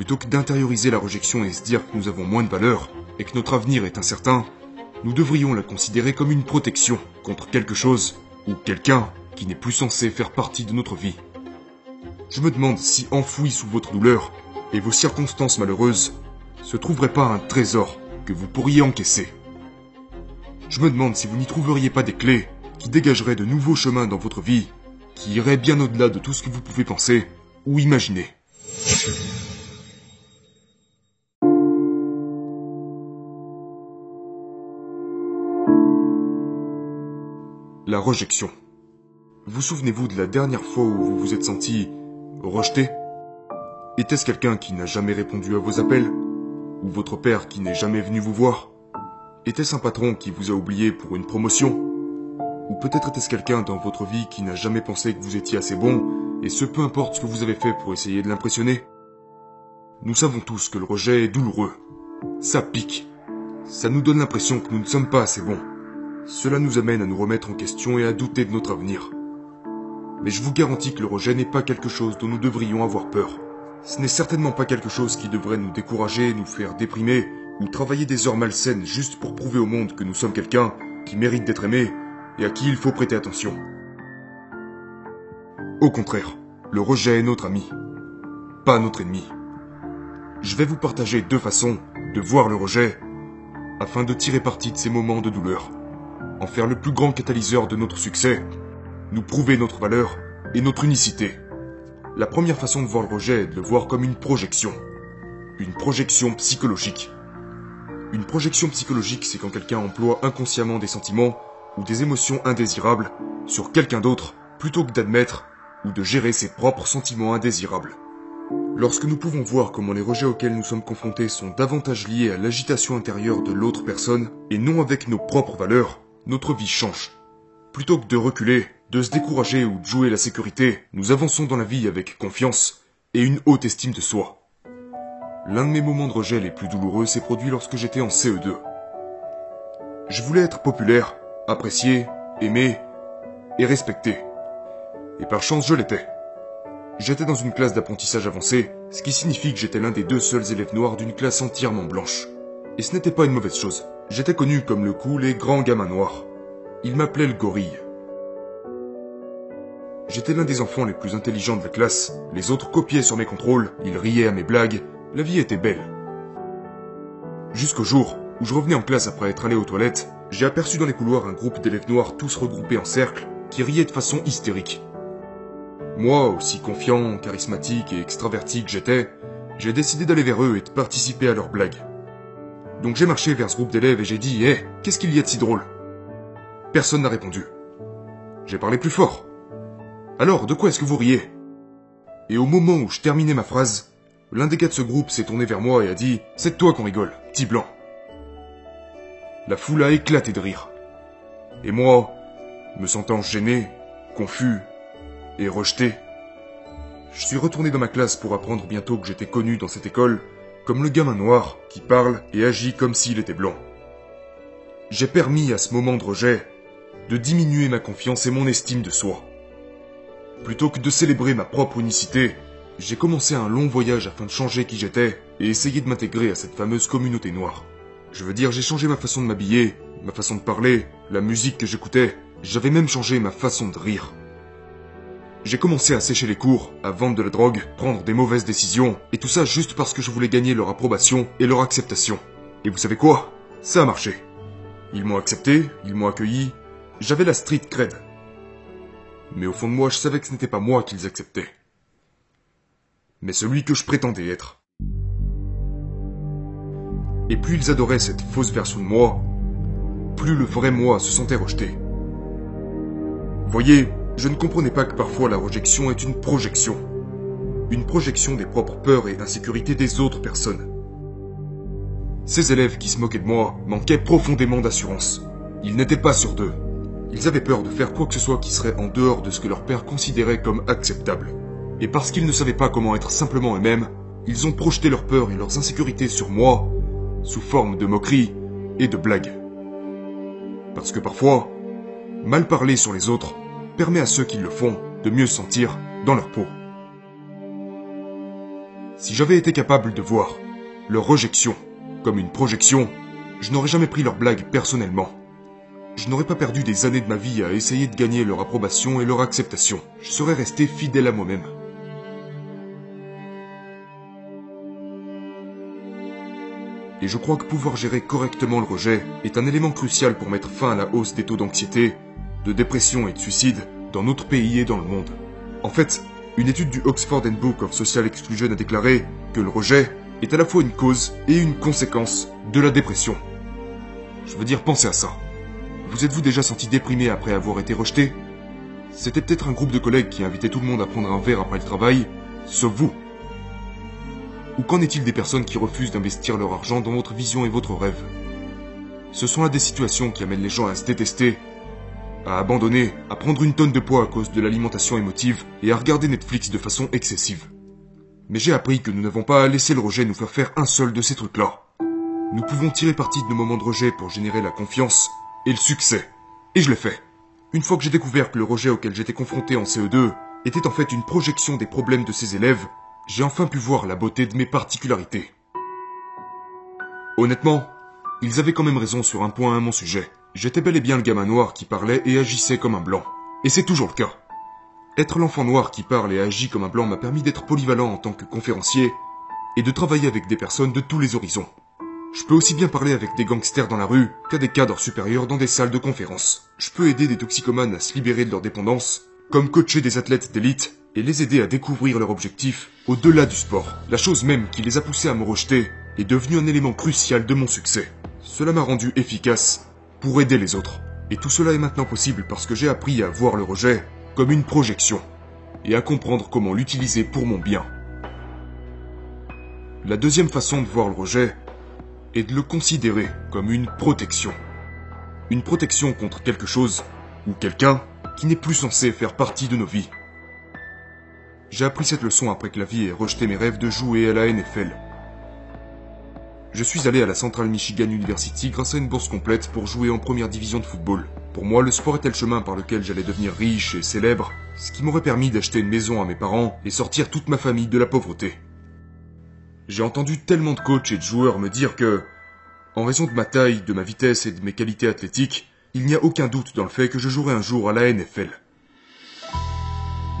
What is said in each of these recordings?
Plutôt que d'intérioriser la rejection et se dire que nous avons moins de valeur et que notre avenir est incertain, nous devrions la considérer comme une protection contre quelque chose ou quelqu'un qui n'est plus censé faire partie de notre vie. Je me demande si enfoui sous votre douleur et vos circonstances malheureuses se trouverait pas un trésor que vous pourriez encaisser. Je me demande si vous n'y trouveriez pas des clés qui dégageraient de nouveaux chemins dans votre vie, qui iraient bien au-delà de tout ce que vous pouvez penser ou imaginer. Rejection. Vous souvenez-vous de la dernière fois où vous vous êtes senti rejeté? Était-ce quelqu'un qui n'a jamais répondu à vos appels? Ou votre père qui n'est jamais venu vous voir? Était-ce un patron qui vous a oublié pour une promotion? Ou peut-être était-ce quelqu'un dans votre vie qui n'a jamais pensé que vous étiez assez bon, et ce peu importe ce que vous avez fait pour essayer de l'impressionner? Nous savons tous que le rejet est douloureux. Ça pique. Ça nous donne l'impression que nous ne sommes pas assez bons. Cela nous amène à nous remettre en question et à douter de notre avenir. Mais je vous garantis que le rejet n'est pas quelque chose dont nous devrions avoir peur. Ce n'est certainement pas quelque chose qui devrait nous décourager, nous faire déprimer, ou travailler des heures malsaines juste pour prouver au monde que nous sommes quelqu'un qui mérite d'être aimé et à qui il faut prêter attention. Au contraire, le rejet est notre ami, pas notre ennemi. Je vais vous partager deux façons de voir le rejet afin de tirer parti de ces moments de douleur en faire le plus grand catalyseur de notre succès, nous prouver notre valeur et notre unicité. La première façon de voir le rejet est de le voir comme une projection. Une projection psychologique. Une projection psychologique, c'est quand quelqu'un emploie inconsciemment des sentiments ou des émotions indésirables sur quelqu'un d'autre plutôt que d'admettre ou de gérer ses propres sentiments indésirables. Lorsque nous pouvons voir comment les rejets auxquels nous sommes confrontés sont davantage liés à l'agitation intérieure de l'autre personne et non avec nos propres valeurs, notre vie change. Plutôt que de reculer, de se décourager ou de jouer la sécurité, nous avançons dans la vie avec confiance et une haute estime de soi. L'un de mes moments de rejet les plus douloureux s'est produit lorsque j'étais en CE2. Je voulais être populaire, apprécié, aimé et respecté. Et par chance, je l'étais. J'étais dans une classe d'apprentissage avancé, ce qui signifie que j'étais l'un des deux seuls élèves noirs d'une classe entièrement blanche. Et ce n'était pas une mauvaise chose. J'étais connu comme le cool et grand gamin noir. Il m'appelait le gorille. J'étais l'un des enfants les plus intelligents de la classe, les autres copiaient sur mes contrôles, ils riaient à mes blagues, la vie était belle. Jusqu'au jour où je revenais en classe après être allé aux toilettes, j'ai aperçu dans les couloirs un groupe d'élèves noirs tous regroupés en cercle, qui riaient de façon hystérique. Moi, aussi confiant, charismatique et extraverti que j'étais, j'ai décidé d'aller vers eux et de participer à leurs blagues. Donc j'ai marché vers ce groupe d'élèves et j'ai dit Hé, qu'est-ce qu'il y a de si drôle? Personne n'a répondu. J'ai parlé plus fort. Alors, de quoi est-ce que vous riez? Et au moment où je terminais ma phrase, l'un des gars de ce groupe s'est tourné vers moi et a dit C'est toi qu'on rigole, petit blanc. La foule a éclaté de rire. Et moi, me sentant gêné, confus et rejeté, je suis retourné dans ma classe pour apprendre bientôt que j'étais connu dans cette école comme le gamin noir qui parle et agit comme s'il était blanc. J'ai permis à ce moment de rejet de diminuer ma confiance et mon estime de soi. Plutôt que de célébrer ma propre unicité, j'ai commencé un long voyage afin de changer qui j'étais et essayer de m'intégrer à cette fameuse communauté noire. Je veux dire, j'ai changé ma façon de m'habiller, ma façon de parler, la musique que j'écoutais, j'avais même changé ma façon de rire. J'ai commencé à sécher les cours, à vendre de la drogue, prendre des mauvaises décisions, et tout ça juste parce que je voulais gagner leur approbation et leur acceptation. Et vous savez quoi? Ça a marché. Ils m'ont accepté, ils m'ont accueilli, j'avais la street cred. Mais au fond de moi, je savais que ce n'était pas moi qu'ils acceptaient. Mais celui que je prétendais être. Et plus ils adoraient cette fausse version de moi, plus le vrai moi se sentait rejeté. Voyez, je ne comprenais pas que parfois la rejection est une projection. Une projection des propres peurs et insécurités des autres personnes. Ces élèves qui se moquaient de moi manquaient profondément d'assurance. Ils n'étaient pas sûrs d'eux. Ils avaient peur de faire quoi que ce soit qui serait en dehors de ce que leur père considérait comme acceptable. Et parce qu'ils ne savaient pas comment être simplement eux-mêmes, ils ont projeté leurs peurs et leurs insécurités sur moi, sous forme de moqueries et de blagues. Parce que parfois, mal parler sur les autres permet à ceux qui le font de mieux se sentir dans leur peau. Si j'avais été capable de voir leur rejection comme une projection, je n'aurais jamais pris leurs blagues personnellement. Je n'aurais pas perdu des années de ma vie à essayer de gagner leur approbation et leur acceptation. Je serais resté fidèle à moi-même. Et je crois que pouvoir gérer correctement le rejet est un élément crucial pour mettre fin à la hausse des taux d'anxiété, de dépression et de suicide dans notre pays et dans le monde. En fait, une étude du Oxford Book of Social Exclusion a déclaré que le rejet est à la fois une cause et une conséquence de la dépression. Je veux dire, pensez à ça. Vous êtes-vous déjà senti déprimé après avoir été rejeté? C'était peut-être un groupe de collègues qui invitait tout le monde à prendre un verre après le travail, sauf vous. Ou qu'en est-il des personnes qui refusent d'investir leur argent dans votre vision et votre rêve? Ce sont là des situations qui amènent les gens à se détester, à abandonner, à prendre une tonne de poids à cause de l'alimentation émotive et à regarder Netflix de façon excessive. Mais j'ai appris que nous n'avons pas à laisser le rejet nous faire faire un seul de ces trucs-là. Nous pouvons tirer parti de nos moments de rejet pour générer la confiance et le succès. Et je l'ai fait. Une fois que j'ai découvert que le rejet auquel j'étais confronté en CE2 était en fait une projection des problèmes de ces élèves, j'ai enfin pu voir la beauté de mes particularités. Honnêtement, ils avaient quand même raison sur un point à mon sujet. J'étais bel et bien le gamin noir qui parlait et agissait comme un blanc. Et c'est toujours le cas. Être l'enfant noir qui parle et agit comme un blanc m'a permis d'être polyvalent en tant que conférencier et de travailler avec des personnes de tous les horizons. Je peux aussi bien parler avec des gangsters dans la rue qu'à des cadres supérieurs dans des salles de conférences. Je peux aider des toxicomanes à se libérer de leur dépendance, comme coacher des athlètes d'élite et les aider à découvrir leur objectif au-delà du sport. La chose même qui les a poussés à me rejeter est devenue un élément crucial de mon succès. Cela m'a rendu efficace pour aider les autres. Et tout cela est maintenant possible parce que j'ai appris à voir le rejet comme une projection et à comprendre comment l'utiliser pour mon bien. La deuxième façon de voir le rejet est de le considérer comme une protection. Une protection contre quelque chose ou quelqu'un qui n'est plus censé faire partie de nos vies. J'ai appris cette leçon après que la vie ait rejeté mes rêves de jouer à la NFL. Je suis allé à la Central Michigan University grâce à une bourse complète pour jouer en première division de football. Pour moi, le sport était le chemin par lequel j'allais devenir riche et célèbre, ce qui m'aurait permis d'acheter une maison à mes parents et sortir toute ma famille de la pauvreté. J'ai entendu tellement de coachs et de joueurs me dire que, en raison de ma taille, de ma vitesse et de mes qualités athlétiques, il n'y a aucun doute dans le fait que je jouerai un jour à la NFL.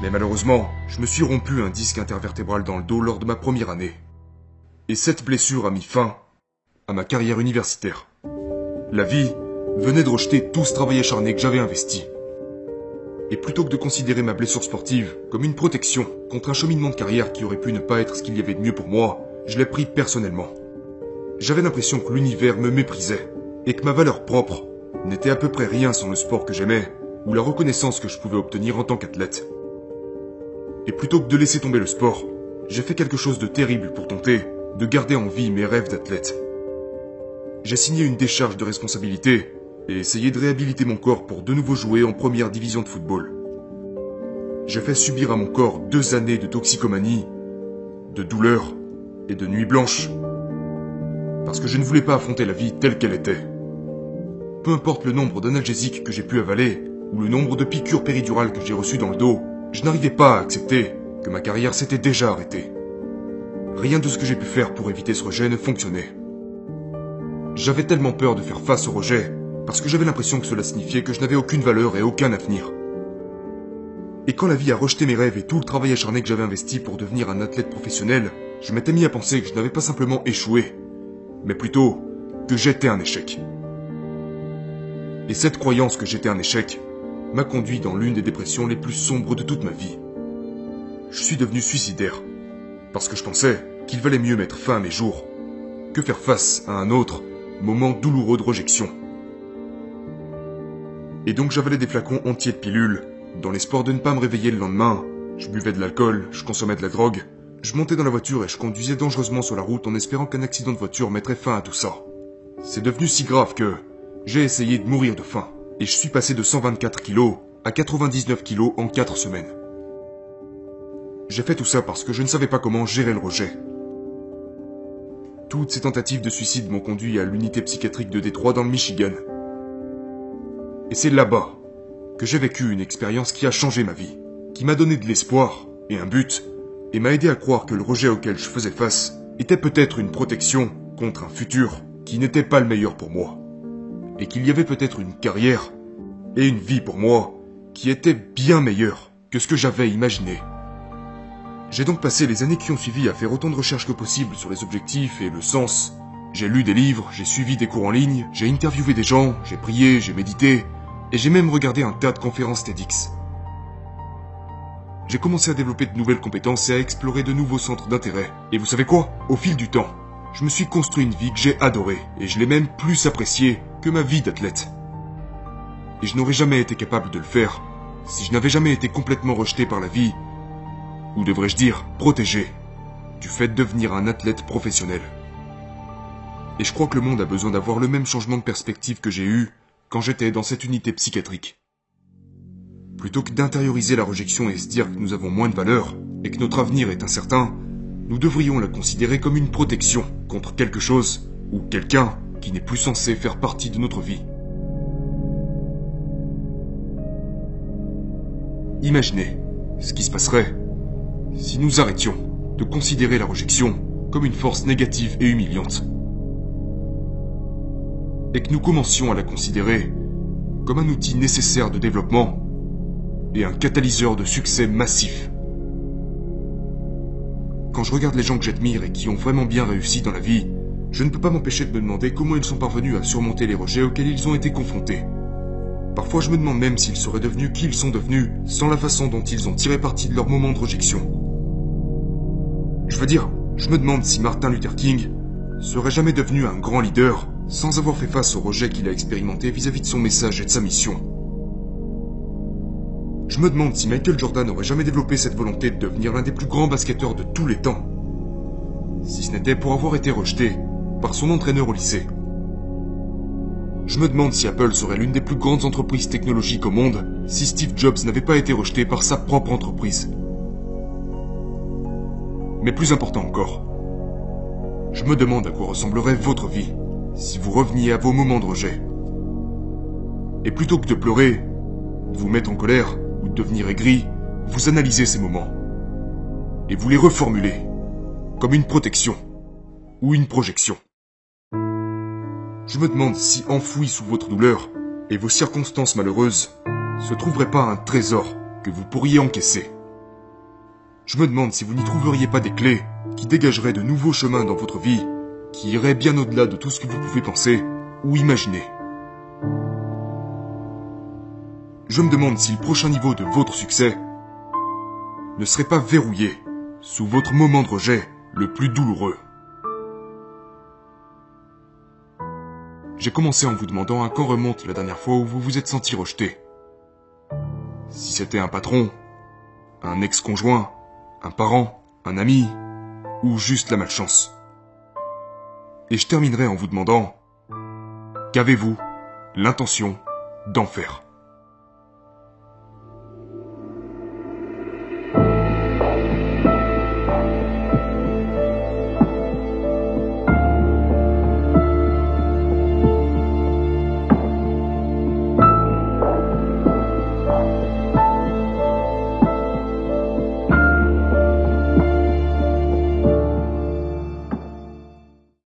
Mais malheureusement, je me suis rompu un disque intervertébral dans le dos lors de ma première année. Et cette blessure a mis fin à ma carrière universitaire. La vie venait de rejeter tout ce travail acharné que j'avais investi. Et plutôt que de considérer ma blessure sportive comme une protection contre un cheminement de carrière qui aurait pu ne pas être ce qu'il y avait de mieux pour moi, je l'ai pris personnellement. J'avais l'impression que l'univers me méprisait et que ma valeur propre n'était à peu près rien sans le sport que j'aimais ou la reconnaissance que je pouvais obtenir en tant qu'athlète. Et plutôt que de laisser tomber le sport, j'ai fait quelque chose de terrible pour tenter de garder en vie mes rêves d'athlète. J'ai signé une décharge de responsabilité et essayé de réhabiliter mon corps pour de nouveau jouer en première division de football. J'ai fait subir à mon corps deux années de toxicomanie, de douleur et de nuits blanches. Parce que je ne voulais pas affronter la vie telle qu'elle était. Peu importe le nombre d'analgésiques que j'ai pu avaler, ou le nombre de piqûres péridurales que j'ai reçues dans le dos, je n'arrivais pas à accepter que ma carrière s'était déjà arrêtée. Rien de ce que j'ai pu faire pour éviter ce rejet ne fonctionnait. J'avais tellement peur de faire face au rejet, parce que j'avais l'impression que cela signifiait que je n'avais aucune valeur et aucun avenir. Et quand la vie a rejeté mes rêves et tout le travail acharné que j'avais investi pour devenir un athlète professionnel, je m'étais mis à penser que je n'avais pas simplement échoué, mais plutôt que j'étais un échec. Et cette croyance que j'étais un échec m'a conduit dans l'une des dépressions les plus sombres de toute ma vie. Je suis devenu suicidaire, parce que je pensais qu'il valait mieux mettre fin à mes jours que faire face à un autre moment douloureux de rejection. Et donc j'avalais des flacons entiers de pilules, dans l'espoir de ne pas me réveiller le lendemain. Je buvais de l'alcool, je consommais de la drogue, je montais dans la voiture et je conduisais dangereusement sur la route en espérant qu'un accident de voiture mettrait fin à tout ça. C'est devenu si grave que j'ai essayé de mourir de faim et je suis passé de 124 kilos à 99 kilos en 4 semaines. J'ai fait tout ça parce que je ne savais pas comment gérer le rejet. Toutes ces tentatives de suicide m'ont conduit à l'unité psychiatrique de Détroit dans le Michigan. Et c'est là-bas que j'ai vécu une expérience qui a changé ma vie, qui m'a donné de l'espoir et un but et m'a aidé à croire que le rejet auquel je faisais face était peut-être une protection contre un futur qui n'était pas le meilleur pour moi. Et qu'il y avait peut-être une carrière et une vie pour moi qui était bien meilleure que ce que j'avais imaginé. J'ai donc passé les années qui ont suivi à faire autant de recherches que possible sur les objectifs et le sens. J'ai lu des livres, j'ai suivi des cours en ligne, j'ai interviewé des gens, j'ai prié, j'ai médité, et j'ai même regardé un tas de conférences TEDx. J'ai commencé à développer de nouvelles compétences et à explorer de nouveaux centres d'intérêt. Et vous savez quoi? Au fil du temps, je me suis construit une vie que j'ai adorée, et je l'ai même plus appréciée que ma vie d'athlète. Et je n'aurais jamais été capable de le faire si je n'avais jamais été complètement rejeté par la vie, ou devrais-je dire protégé, du fait de devenir un athlète professionnel. Et je crois que le monde a besoin d'avoir le même changement de perspective que j'ai eu quand j'étais dans cette unité psychiatrique. Plutôt que d'intérioriser la rejection et se dire que nous avons moins de valeur et que notre avenir est incertain, nous devrions la considérer comme une protection contre quelque chose ou quelqu'un qui n'est plus censé faire partie de notre vie. Imaginez ce qui se passerait si nous arrêtions de considérer la rejection comme une force négative et humiliante et que nous commencions à la considérer comme un outil nécessaire de développement et un catalyseur de succès massif. Quand je regarde les gens que j'admire et qui ont vraiment bien réussi dans la vie, je ne peux pas m'empêcher de me demander comment ils sont parvenus à surmonter les rejets auxquels ils ont été confrontés. Parfois je me demande même s'ils seraient devenus qui ils sont devenus sans la façon dont ils ont tiré parti de leur moment de rejection. Je veux dire, je me demande si Martin Luther King serait jamais devenu un grand leader sans avoir fait face au rejet qu'il a expérimenté vis-à-vis de son message et de sa mission. Je me demande si Michael Jordan n'aurait jamais développé cette volonté de devenir l'un des plus grands basketteurs de tous les temps, si ce n'était pour avoir été rejeté par son entraîneur au lycée. Je me demande si Apple serait l'une des plus grandes entreprises technologiques au monde si Steve Jobs n'avait pas été rejeté par sa propre entreprise. Mais plus important encore, je me demande à quoi ressemblerait votre vie si vous reveniez à vos moments de rejet. Et plutôt que de pleurer, de vous mettre en colère ou de devenir aigri, vous analysez ces moments. Et vous les reformulez comme une protection ou une projection. Je me demande si enfoui sous votre douleur et vos circonstances malheureuses se trouverait pas un trésor que vous pourriez encaisser. Je me demande si vous n'y trouveriez pas des clés qui dégageraient de nouveaux chemins dans votre vie qui irait bien au-delà de tout ce que vous pouvez penser ou imaginer. Je me demande si le prochain niveau de votre succès ne serait pas verrouillé sous votre moment de rejet le plus douloureux. J'ai commencé en vous demandant à quand remonte la dernière fois où vous vous êtes senti rejeté. Si c'était un patron, un ex-conjoint, un parent, un ami, ou juste la malchance. Et je terminerai en vous demandant, qu'avez-vous l'intention d'en faire?